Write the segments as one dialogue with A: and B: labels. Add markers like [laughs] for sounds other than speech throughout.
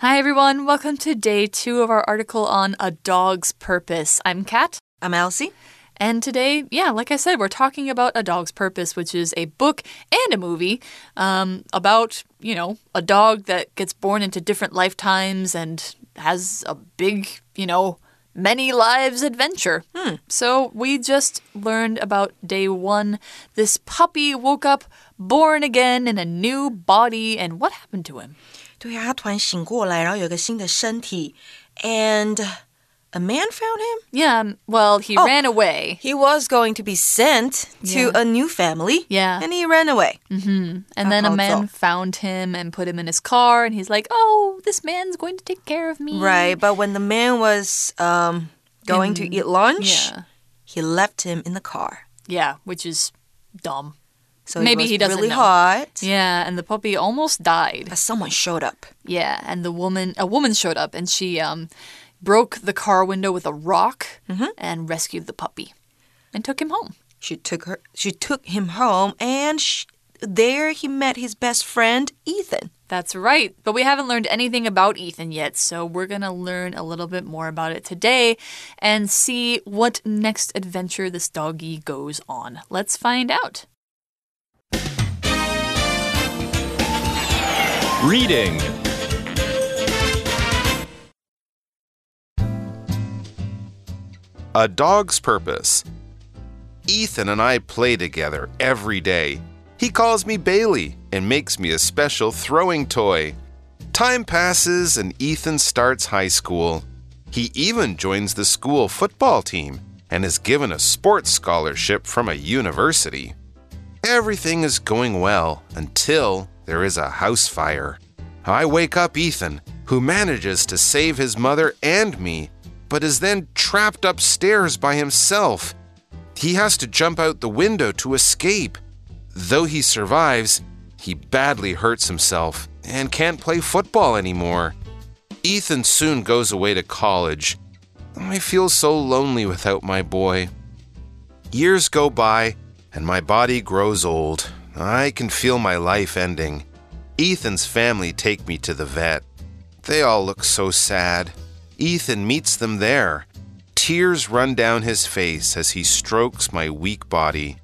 A: Hi, everyone. Welcome to day two of our article on A Dog's Purpose. I'm Kat.
B: I'm Elsie.
A: And today, yeah, like I said, we're talking about A Dog's Purpose, which is a book and a movie um, about, you know, a dog that gets born into different lifetimes and has a big, you know, many lives adventure.
B: Hmm.
A: So we just learned about day one. This puppy woke up born again in a new body, and what happened to him?
B: 对呀，他突然醒过来，然后有个新的身体，and a man found him.
A: Yeah, um, well, he
B: Oh.
A: ran away.
B: He was going to be sent to
A: Yeah.
B: a new family.
A: Yeah.
B: and he ran away.
A: And then a
B: how it's
A: man
B: all.
A: found him and put him in his car, and he's like, Oh, this man's going to take care of me.
B: Right, but when the man was um going to eat lunch,
A: Yeah.
B: he left him in the car.
A: Yeah, which is dumb.
B: So
A: Maybe
B: it was
A: he doesn't
B: really
A: know.
B: hot.
A: Yeah, and the puppy almost died.
B: But someone showed up.
A: Yeah, and the woman, a woman showed up and she um, broke the car window with a rock and rescued the puppy and took him home.
B: She took her. She took him home, and sh there he met his best friend Ethan.
A: That's right. But we haven't learned anything about Ethan yet, so we're going to learn a little bit more about it today and see what next adventure this doggy goes on. Let's find out.
C: Reading A Dog's Purpose. Ethan and I play together every day. He calls me Bailey and makes me a special throwing toy. Time passes and Ethan starts high school. He even joins the school football team and is given a sports scholarship from a university. Everything is going well until there is a house fire. I wake up Ethan, who manages to save his mother and me, but is then trapped upstairs by himself. He has to jump out the window to escape. Though he survives, he badly hurts himself and can't play football anymore. Ethan soon goes away to college. I feel so lonely without my boy. Years go by, and my body grows old. I can feel my life ending. Ethan's family take me to the vet. They all look so sad. Ethan meets them there. Tears run down his face as he strokes my weak body.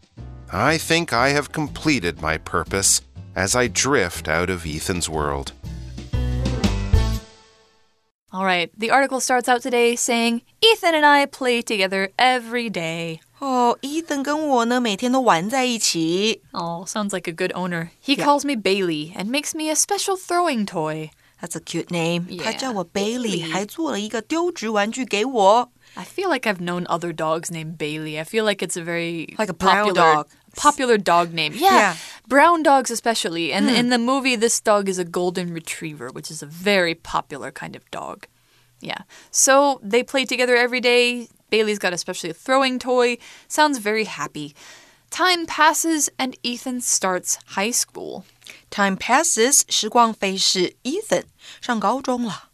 C: I think I have completed my purpose as I drift out of Ethan's world.
A: All right, the article starts out today saying Ethan and I play together every day.
B: 哦，Ethan 跟我呢每天都玩在一起。
A: Oh, sounds like a good owner. He calls me Bailey and makes me a special throwing toy.
B: That's a cute name.
A: Yeah.
B: 他叫我 Bailey，
A: Bailey
B: 还做了一个丢掷玩具给我。
A: I feel like I've known other dogs named Bailey. I feel like it's a very
B: Like a brown
A: popular,
B: dog.
A: popular dog name. Yeah,
B: Yeah.
A: brown dogs especially. And in the movie, this dog is a golden retriever, which is a very popular kind of dog. Yeah. So they play together every day. Bailey's got especially a throwing toy. Sounds very happy. Time passes and Ethan starts high school.
B: Time passes，时光飞逝，Ethan 上高中了。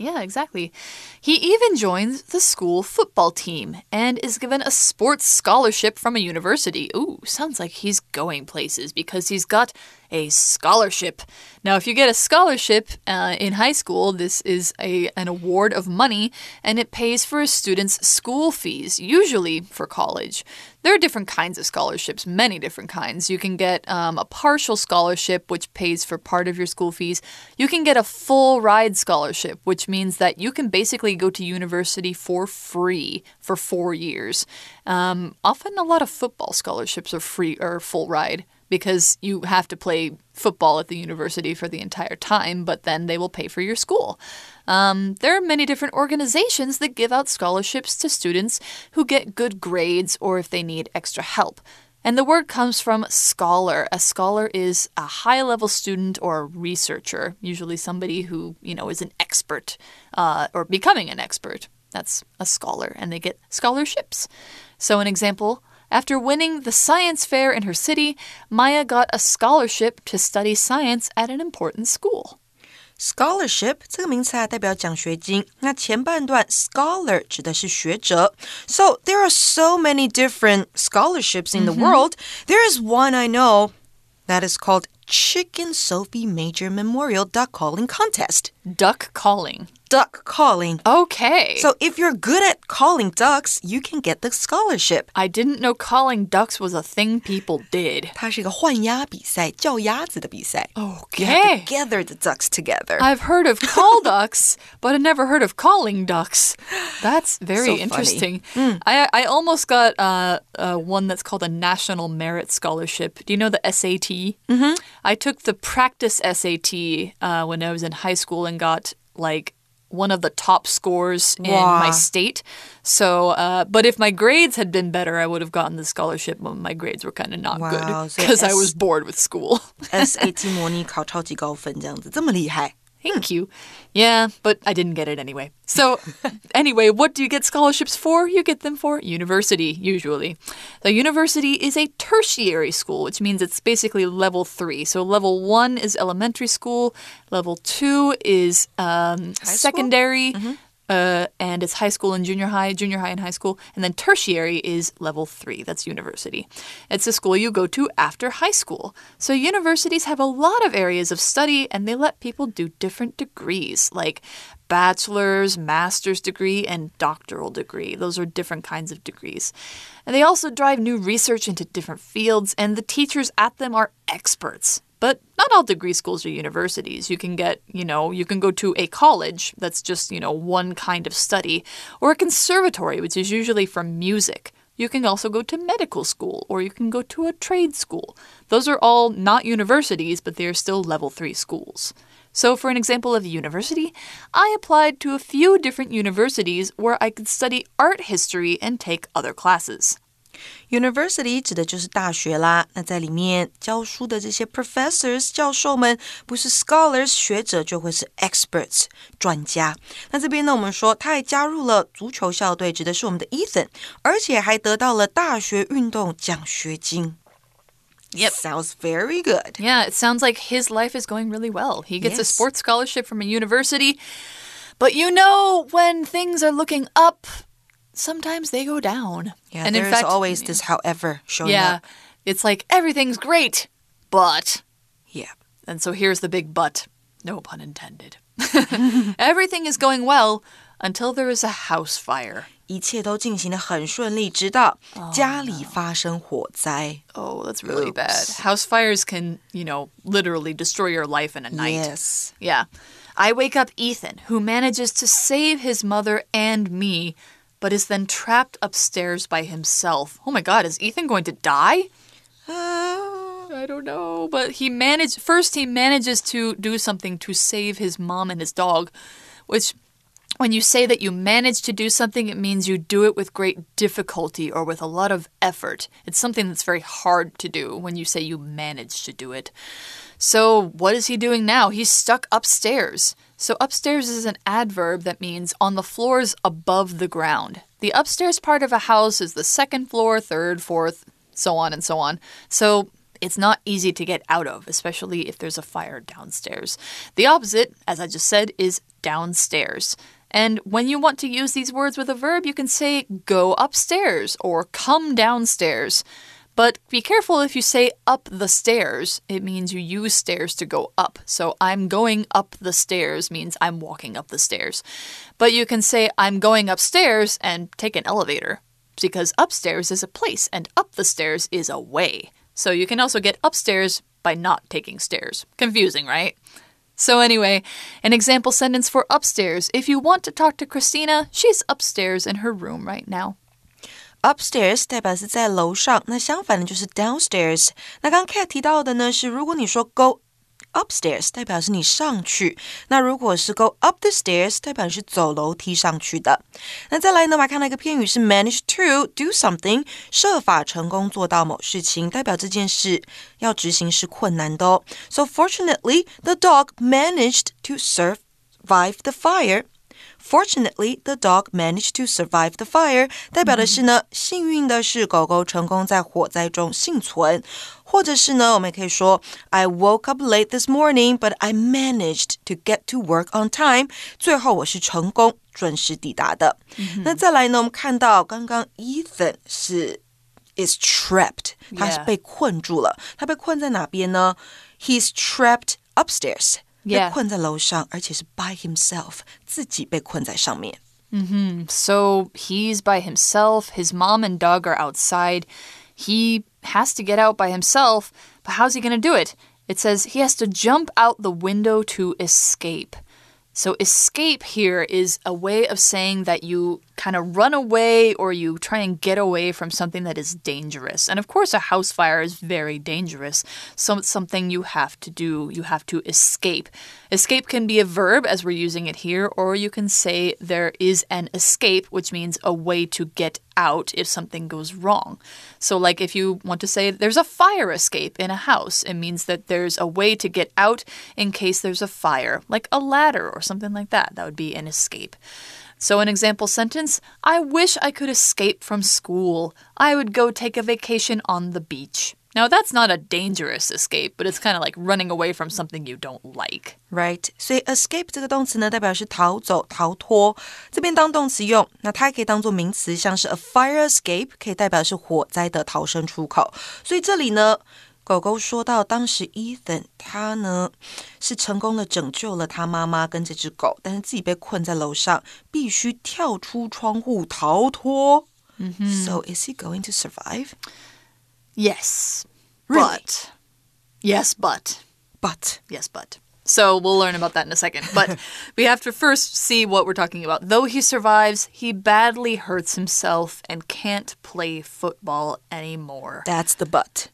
A: Yeah, exactly. He even joins the school football team and is given a sports scholarship from a university. Ooh, sounds like he's going places because he's got a scholarship. Now, if you get a scholarship uh, in high school, this is a, an award of money and it pays for a student's school fees, usually for college. There are different kinds of scholarships, many different kinds. You can get um, a partial scholarship, which pays for part of your school fees. You can get a full ride scholarship, which means that you can basically go to university for free for four years. Um, often, a lot of football scholarships are free or full ride because you have to play football at the university for the entire time, but then they will pay for your school. Um, there are many different organizations that give out scholarships to students who get good grades or if they need extra help. And the word comes from scholar. A scholar is a high level student or a researcher, usually somebody who, you know, is an expert uh, or becoming an expert. That's a scholar, and they get scholarships. So, an example after winning the science fair in her city, Maya got a scholarship to study science at an important school.
B: Scholarship 这个名词啊，代表奖学金。那前半段 scholar 指的是学者。So there are so many different scholarships in the world. There is one I know that is called Chick and Sophie Major Memorial Duck Calling Contest.
A: Duck calling.
B: Duck calling.
A: Okay.
B: So if you're good at calling ducks, you can get the scholarship.
A: I didn't know calling ducks was a thing people did.
B: 它是一个换鸭比赛，叫鸭子的比赛。Okay. You have to gather the ducks together.
A: I've heard of call [laughs] ducks, but I never heard of calling ducks. That's very
B: so
A: interesting. Mm. I I almost got uh, uh, one that's called a National Merit Scholarship. Do you know the SAT? Mm -hmm. I took the practice SAT uh, when I was in high school and got like one of the top scores in
B: Wow.
A: my state. So, uh, but if my grades had been better, I would have gotten the scholarship. But my grades were kind of not
B: Wow,
A: good
B: so [laughs]
A: because I
B: S-
A: was bored with school.
B: SAT 模拟考超级高分，这样子这么厉害。
A: Thank you. Yeah, but I didn't get it anyway. So, [laughs] anyway, what do you get scholarships for? You get them for university, usually. The university is a tertiary school, which means it's basically level three. So, level one is elementary school, level two is um, secondary. Uh, and it's high school and junior high, junior high and high school. And then tertiary is level three. That's university. It's a school you go to after high school. So universities have a lot of areas of study and they let people do different degrees, like bachelor's, master's degree, and doctoral degree. Those are different kinds of degrees. And they also drive new research into different fields, and the teachers at them are experts. But not all degree schools are universities. You can get, you know, you can go to a college that's just, you know, one kind of study, or a conservatory, which is usually for music. You can also go to medical school, or you can go to a trade school. Those are all not universities, but they are still level three schools. So, for an example of a university, I applied to a few different universities where I could study art history and take other classes.
B: University 指的就是大学啦。那在里面教书的这些 professors 教授们，不是 scholars 学者，就会是 experts 专家。那这边呢，我们说他还加入了足球校队，指的是我们的 Ethan，而且还得到了大学运动奖学金。
A: Yep.
B: sounds very good.
A: Yeah, it sounds like his life is going really well. He gets a
B: Yes.
A: sports scholarship from a university. But you know, when things are looking up, sometimes they go down.
B: Yeah,
A: and in
B: there's
A: fact,
B: always this however showing
A: yeah,
B: up.
A: it's like everything's great, but.
B: Yeah.
A: And so here's the big but. No pun intended. [laughs] Everything is going well until there is a house fire.
B: 一切都进行的很顺利，直到家里发生火灾。
A: Oh, that's really bad.
B: Oops.
A: House fires can, you know, literally destroy your life in a night.
B: Yes.
A: Yeah. I wake up Ethan, who manages to save his mother and me, but is then trapped upstairs by himself. Oh my god, is Ethan going to die? Uh, I don't know, but he managed first he manages to do something to save his mom and his dog, which when you say that you manage to do something, it means you do it with great difficulty or with a lot of effort. It's something that's very hard to do when you say you manage to do it. So, what is he doing now? He's stuck upstairs. So, upstairs is an adverb that means on the floors above the ground. The upstairs part of a house is the second floor, third, fourth, so on and so on. So, it's not easy to get out of, especially if there's a fire downstairs. The opposite, as I just said, is downstairs. And when you want to use these words with a verb, you can say go upstairs or come downstairs. But be careful if you say up the stairs, it means you use stairs to go up. So I'm going up the stairs means I'm walking up the stairs. But you can say I'm going upstairs and take an elevator because upstairs is a place and up the stairs is a way. So you can also get upstairs by not taking stairs. Confusing, right? So, anyway, an example sentence for upstairs. If you want to talk to Christina, she's upstairs in her room right now.
B: Upstairs 代表是在楼上，那相反的就是 downstairs。那刚刚 Cat 提到的呢是，如果你说 go upstairs，代表是你上去；那如果是 go up the stairs，代表是走楼梯上去的。那再来呢，我们还看到一个片语是 manage to do something，设法成功做到某事情，代表这件事要执行是困难的哦。So fortunately, the dog managed to survive the fire. Fortunately, the dog managed to survive the fire. 代表的是呢，幸运的是狗狗成功在火灾中幸存，或者是呢，我们也可以说 I woke up late this morning, but I managed to get to work on time. 最后我是成功准时抵达的。那再来呢，我们看到刚刚 Ethan 是 is trapped，他是
A: Yeah.
B: 被困住了。他被困在哪边呢 He's trapped upstairs. 被
A: Yeah.
B: 困在楼上，而且是 by himself，自己被困在上面。
A: So he's by himself. His mom and Doug are outside. He has to get out by himself, but how's he going to do it? It says he has to jump out the window to escape. So, escape here is a way of saying that you kind of run away or you try and get away from something that is dangerous. And of course, a house fire is very dangerous. So, it's something you have to do. You have to escape. Escape can be a verb, as we're using it here, or you can say there is an escape, which means a way to get out if something goes wrong. So, like if you want to say there's a fire escape in a house, it means that there's a way to get out in case there's a fire, like a ladder or something like that. That would be an escape. So, an example sentence I wish I could escape from school. I would go take a vacation on the beach. Now, that's not a dangerous escape, but it's kind of like running away from something you don't like.
B: Right，所以 escape 这个动词呢，代表是逃走、逃脱。这边当动词用，那它也可以当做名词，像是 a fire escape，可以代表是火灾的逃生出口。所以这里呢， 狗狗说到，当时 Ethan 他呢是成功的拯救了他妈妈跟这只狗，但是自己被困在楼上，必须跳出窗户逃脱。So is he going to survive?
A: Yes.
B: Really?
A: But. Yes, but.
B: But
A: Yes, but. So we'll learn about that in a second. But [laughs] we have to first see what we're talking about. Though he survives, he badly hurts himself and can't play football anymore.
B: that's the but.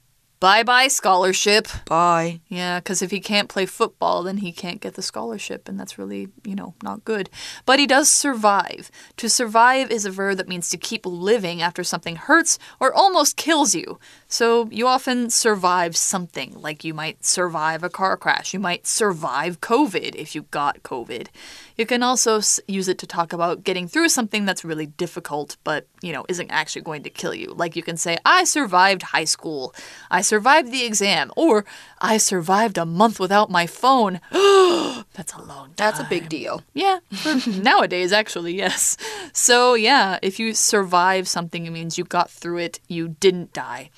A: Bye bye, scholarship.
B: Bye.
A: Yeah, because if he can't play football, then he can't get the scholarship, and that's really, you know, not good. But he does survive. To survive is a verb that means to keep living after something hurts or almost kills you. So you often survive something, like you might survive a car crash. You might survive COVID if you got COVID. You can also use it to talk about getting through something that's really difficult, but, you know, isn't actually going to kill you. Like you can say, I survived high school. I survived the exam. Or, I survived a month without my phone. [gasps] [gasps] that's a long time.
B: That's a big deal.
A: Yeah, [laughs] [laughs] nowadays, actually, yes. So, yeah, if you survive something, it means you got through it, you didn't die.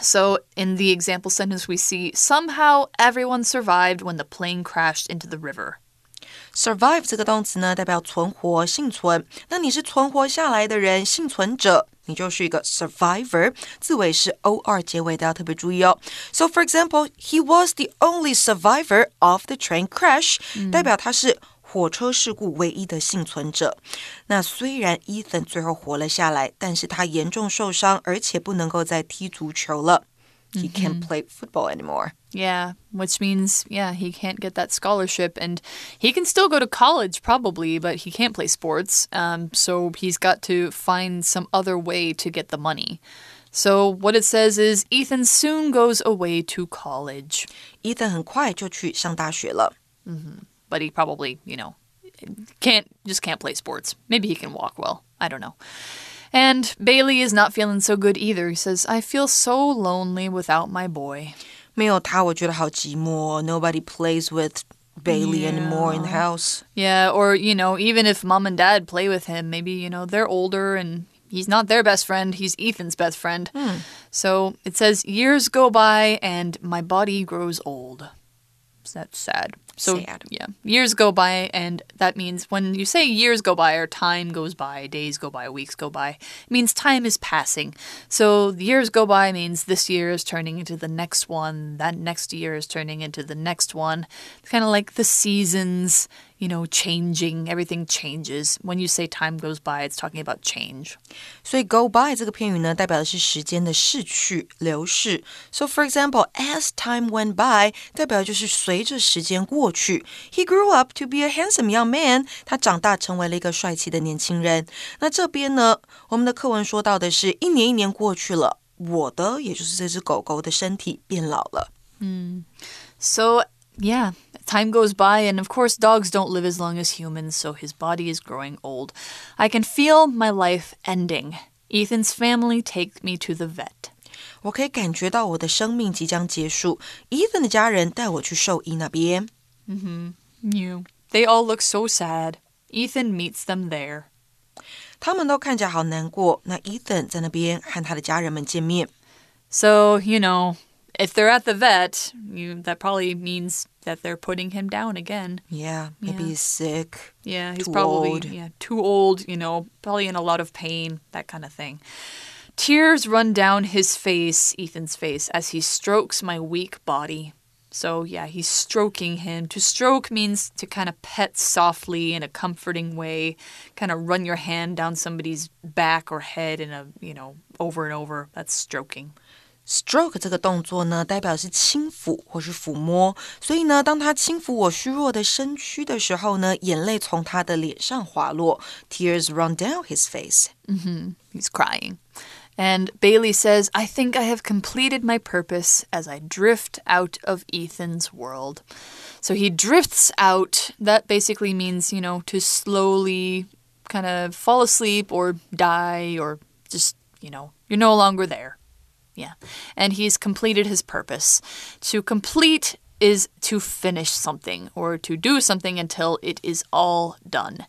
A: So, in the example sentence, we see somehow everyone survived when the plane crashed into the river.
B: Survive 这个动词呢，代表存活、幸存。那你是存活下来的人，幸存者，你就是一个 survivor。字尾是 or 结尾的，要特别注意哦。So for example, he was the only survivor of the train crash，、代表他是。火车事故唯一的幸存者。那虽然 Ethan 最后活了下来，但是他严重受伤，而且不能够再踢足球了。He can't play football anymore.
A: Yeah, which means, yeah, he can't get that scholarship and he can still go to college probably, but he can't play sports. Um, so he's got to find some other way to get the money. So what it says is Ethan soon goes away to college,
B: Ethan 很快就去上大学了。
A: but he probably, you know, can't just can't play sports. Maybe he can walk well. I don't know. And Bailey is not feeling so good either. He says, I feel so lonely without my boy.
B: 没有他，我觉得好寂寞。Nobody plays with Bailey anymore in the house.
A: Yeah, or, you know, even if mom and dad play with him, maybe, you know, they're older and he's not their best friend, he's Ethan's best friend. So it says, years go by and my body grows old. So that's sad. So,
B: Sad.
A: yeah, years go by, and that means when you say years go by or time goes by, days go by, weeks go by, it means time is passing. So, years go by means this year is turning into the next one, that next year is turning into the next one. It's kind of like the seasons, you know, changing, everything changes. When you say time goes by, it's talking about change.
B: 所以 go by 这个片语呢，代表的是时间的逝去、流逝。So for example, as time went by，代表就是随着时间过去。He grew up to be a handsome young man。他长大成为了一个帅气的年轻人。那这边呢，我们的课文说到的是一年一年过去了，我的也就是这只狗狗的身体变老了。
A: So, yeah, time goes by, and of course, dogs don't live as long as humans, so his body is growing old. I can feel my life ending. Ethan's family take me to the vet.
B: 我可以感觉到我的生命即将结束。Ethan 的家人带我去兽医那边。
A: You. They all look so sad. Ethan meets them there.
B: 他们都看起来好难过。那 Ethan 在那边和他的家人们见面。
A: So, you know, if they're at the vet, you, that probably means that they're putting him down again.
B: Yeah, maybe
A: Yeah.
B: he's sick.
A: Yeah, he's
B: Too
A: probably
B: old.
A: yeah too old. You know, probably in a lot of pain, that kind of thing. Tears run down his face, Ethan's face, as he strokes my weak body. So, yeah, he's stroking him. To stroke means to kind of pet softly in a comforting way, kind of run your hand down somebody's back or head in a, you know, over and over. That's stroking.
B: Stroke 这个动作呢，代表是轻抚或是抚摸，所以呢，当他轻抚我虚弱的身躯的时候呢，眼泪从他的脸上滑落，tears run down his face。
A: He's crying. And Bailey says, I think I have completed my purpose as I drift out of Ethan's world. So he drifts out. That basically means, you know, to slowly kind of fall asleep or die or just, you know, you're no longer there. Yeah. And he's completed his purpose. To complete is to finish something or to do something until it is all done.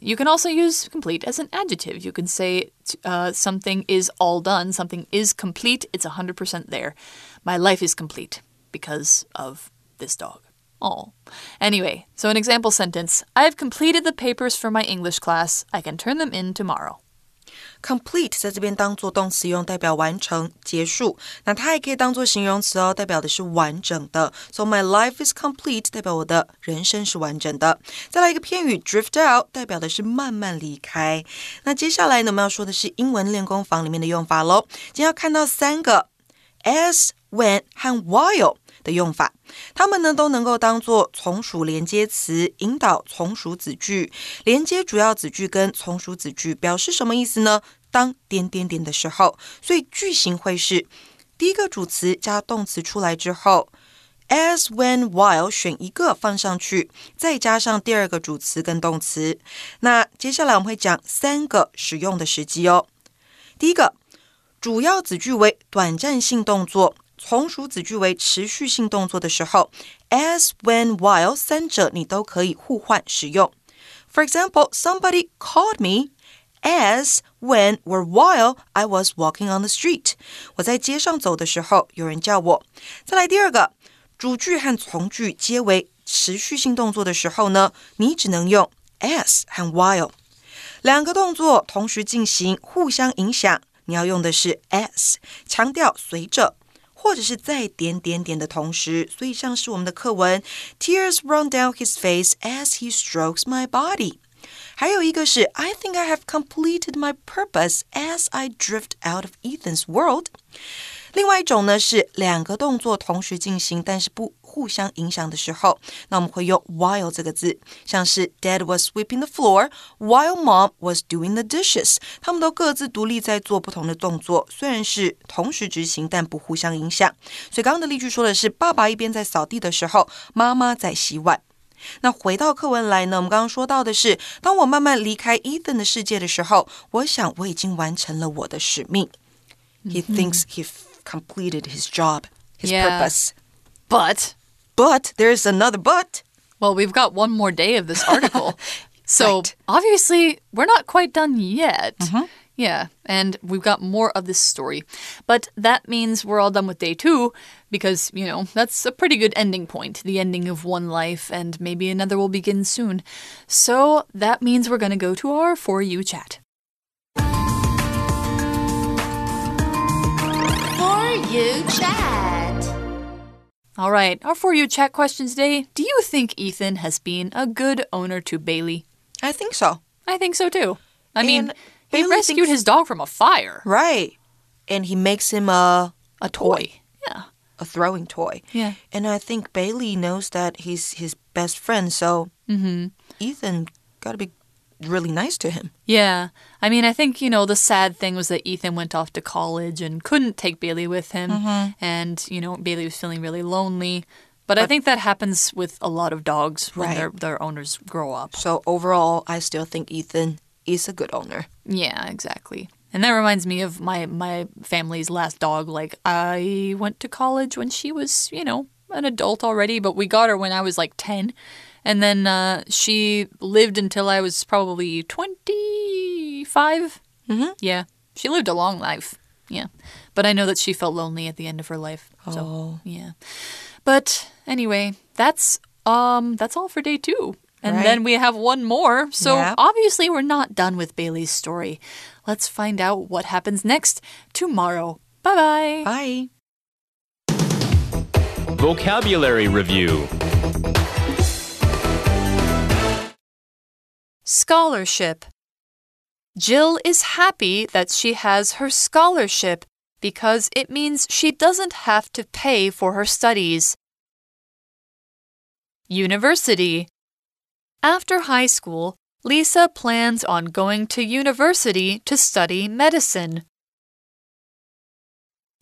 A: You can also use complete as an adjective. You can say uh, something is all done, something is complete, it's 100% there. My life is complete because of this dog. Oh. Anyway, so an example sentence I have completed the papers for my English class. I can turn them in tomorrow.
B: Complete 在这边当做动词用，代表完成、结束。那它也可以当做形容词哦，代表的是完整的。So my life is complete，代表我的人生是完整的。再来一个片语 drift out，代表的是慢慢离开。那接下来呢，我们要说的是英文练功房里面的用法喽。今天要看到三个 as、when 和 while。的用法，它们呢都能够当做从属连接词，引导从属子句，连接主要子句跟从属子句，表示什么意思呢？当点点点的时候，所以句型会是第一个主词加动词出来之后，as、when、while 选一个放上去，再加上第二个主词跟动词。那接下来我们会讲三个使用的时机哦。第一个，主要子句为短暂性动作。从属子句为持续性动作的时候，as、when、while 三者你都可以互换使用。For example, somebody called me as, when, or while I was walking on the street. 我在街上走的时候，有人叫我。再来第二个，主句和从句皆为持续性动作的时候呢，你只能用 as 和 while。两个动作同时进行，互相影响，你要用的是 as，强调随着。或者是在点点点的同时，所以像是我们的课文，Tears run down his face as he strokes my body。还有一个是 I think I have completed my purpose as I drift out of Ethan's world。 另外一种呢是两个动作同时进行，但是不互相影响的时候，那我们会用 while 这个字，像是 Dad was sweeping the floor while Mom was doing the dishes。他们都各自独立在做不同的动作，虽然是同时执行，但不互相影响。所以刚刚的例句说的是，爸爸一边在扫地的时候，妈妈在洗碗。那回到课文来呢，我们刚刚说到的是，当我慢慢离开 Ethan 的世界的时候，我想我已经完成了我的使命。He thinks he completed his job, his
A: Yeah.
B: purpose.
A: But,
B: But there's another but.
A: well, we've got one more day of this [laughs] article. so
B: Right.
A: obviously, we're not quite done yet. Mm-hmm. Yeah, and we've got more of this story. But that means we're all done with day two because, you know, that's a pretty good ending point. The ending of one life, and maybe another will begin soon. So that means we're going to go to our For You chat.
D: You chat.
A: All right, our For You chat question today. Do you think Ethan has been a good owner to Bailey?
B: I think so.
A: I think so too. I mean,
B: And
A: he rescued
B: thinks-
A: his dog from a fire.
B: Right. And he makes him a
A: A toy. Yeah.
B: a throwing toy.
A: Yeah.
B: And I think Bailey knows that he's his best friend, so mm-hmm. Ethan got to be really nice to him.
A: Yeah. I mean, I think, you know, the sad thing was that Ethan went off to college and couldn't take Bailey with him. Mm-hmm. And, you know, Bailey was feeling really lonely. But, I think that happens with a lot of dogs when
B: Right.
A: their, their owners grow up.
B: So overall, I still think Ethan is a good owner.
A: Yeah, exactly. And that reminds me of my my family's last dog. Like I went to college when she was, you know, an adult already, but we got her when I was like 10. And then uh, she lived until I was probably 25. Mm-hmm. Yeah. She lived a long life. Yeah. But I know that she felt lonely at the end of her life. So,
B: Oh.
A: yeah. But anyway, that's um that's all for day 2. And
B: Right.
A: then we have one more. So
B: Yep.
A: obviously we're not done with Bailey's story. Let's find out what happens next tomorrow. Bye-bye.
B: Bye.
E: Vocabulary Review
A: Scholarship. Jill is happy that she has her scholarship because it means she doesn't have to pay for her studies. University. After high school, Lisa plans on going to university to study medicine.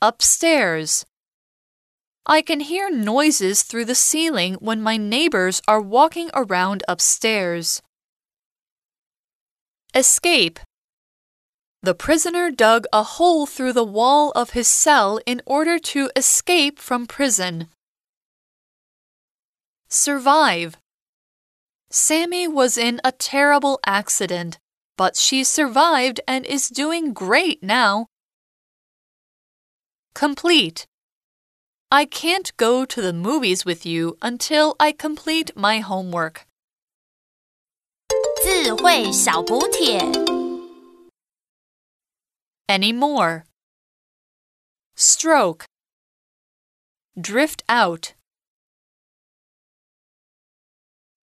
A: Upstairs. I can hear noises through the ceiling when my neighbors are walking around upstairs. Escape. The prisoner dug a hole through the wall of his cell in order to escape from prison. Survive. Sammy was in a terrible accident, but she survived and is doing great now. Complete. I can't go to the movies with you until I complete my homework.
D: 智慧小补帖。
A: Anymore. Stroke. Drift out.